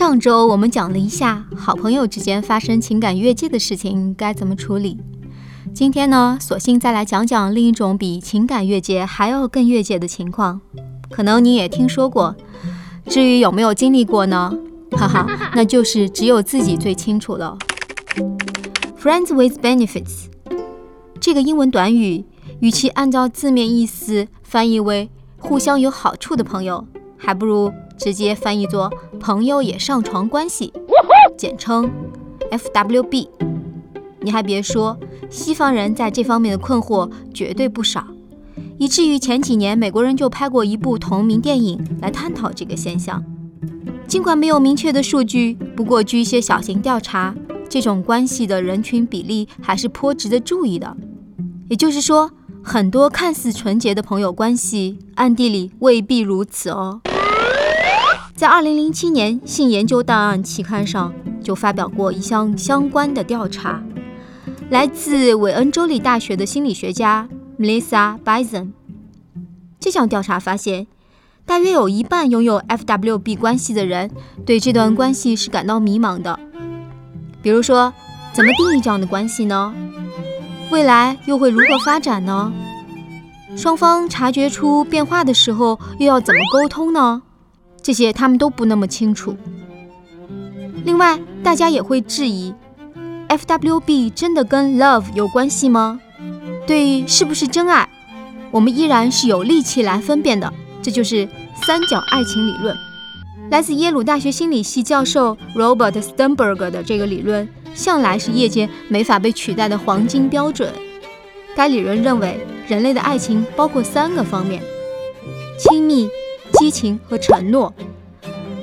上周我们讲了一下好朋友之间发生情感越界的事情该怎么处理。今天呢，索性再来讲讲另一种比情感越界还要更越界的情况。可能你也听说过，至于有没有经历过呢？哈哈，那就是只有自己最清楚了。Friends with benefits 这个英文短语，与其按照字面意思翻译为互相有好处的朋友，还不如直接翻译作朋友也上床关系，简称 FWB。你还别说，西方人在这方面的困惑绝对不少。以至于前几年，美国人就拍过一部同名电影来探讨这个现象。尽管没有明确的数据，不过据一些小型调查，这种关系的人群比例还是颇值得注意的。也就是说，很多看似纯洁的朋友关系，暗地里未必如此哦。在2007年，《性研究档案》期刊上就发表过一项相关的调查，来自韦恩州立大学的心理学家。Melissa Bison，这项调查发现，大约有一半拥有 FWB 关系的人对这段关系是感到迷茫的。比如说，怎么定义这样的关系呢？未来又会如何发展呢？双方察觉出变化的时候，又要怎么沟通呢？这些他们都不那么清楚。另外，大家也会质疑，FWB 真的跟 Love 有关系吗？对，是不是真爱？我们依然是有力气来分辨的。这就是三角爱情理论，来自耶鲁大学心理系教授 Robert Sternberg 的这个理论，向来是业界没法被取代的黄金标准。该理论认为，人类的爱情包括三个方面：亲密、激情和承诺。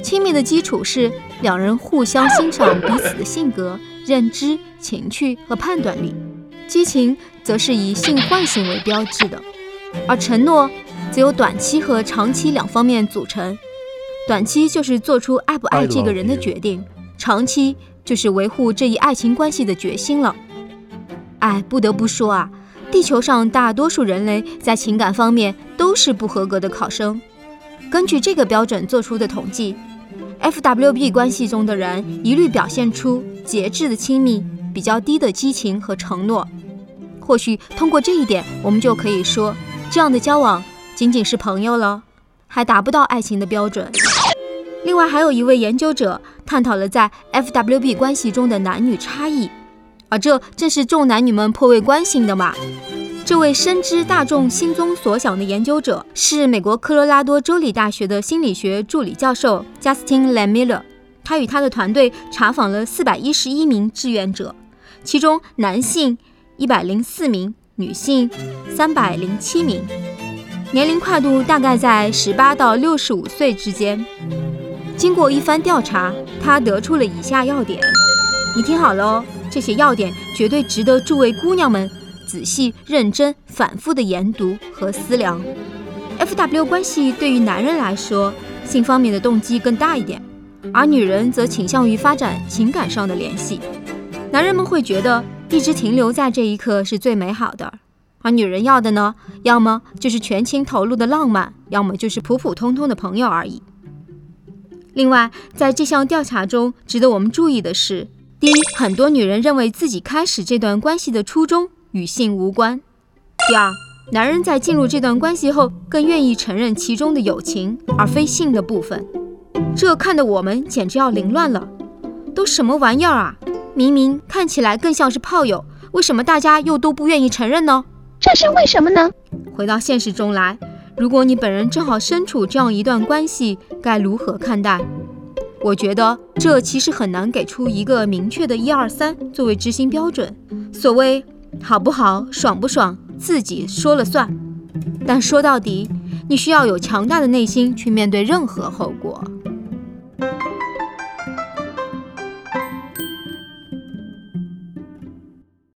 亲密的基础是两人互相欣赏彼此的性格、认知、情趣和判断力。激情则是以性唤醒为标志的，而承诺则由短期和长期两方面组成。短期就是做出爱不爱这个人的决定，长期就是维护这一爱情关系的决心了。哎，不得不说啊，地球上大多数人类在情感方面都是不合格的考生。根据这个标准做出的统计，FWB 关系中的人一律表现出节制的亲密。比较低的激情和承诺，或许通过这一点，我们就可以说，这样的交往仅仅是朋友了，还达不到爱情的标准。另外，还有一位研究者探讨了在 FWB 关系中的男女差异，而这正是众男女们颇为关心的嘛。这位深知大众心中所想的研究者是美国科罗拉多州立大学的心理学助理教授 Justin Lemiller，他与他的团队查访了四百一十一名志愿者。其中男性一百零四名，女性三百零七名，年龄跨度大概在十八到六十五岁之间。经过一番调查，他得出了以下要点，你听好了哦，这些要点绝对值得诸位姑娘们仔细、认真、反复的研读和思量。F.W 关系对于男人来说，性方面的动机更大一点，而女人则倾向于发展情感上的联系。男人们会觉得一直停留在这一刻是最美好的，而女人要的呢，要么就是全情投入的浪漫，要么就是普普通通的朋友而已。另外，在这项调查中，值得我们注意的是，第一，很多女人认为自己开始这段关系的初衷与性无关；第二，男人在进入这段关系后，更愿意承认其中的友情而非性的部分。这看得我们简直要凌乱了，都什么玩意儿啊！明明看起来更像是炮友，为什么大家又都不愿意承认呢？这是为什么呢？回到现实中来，如果你本人正好身处这样一段关系，该如何看待？我觉得这其实很难给出一个明确的一二三作为执行标准。所谓好不好、爽不爽，自己说了算。但说到底，你需要有强大的内心去面对任何后果。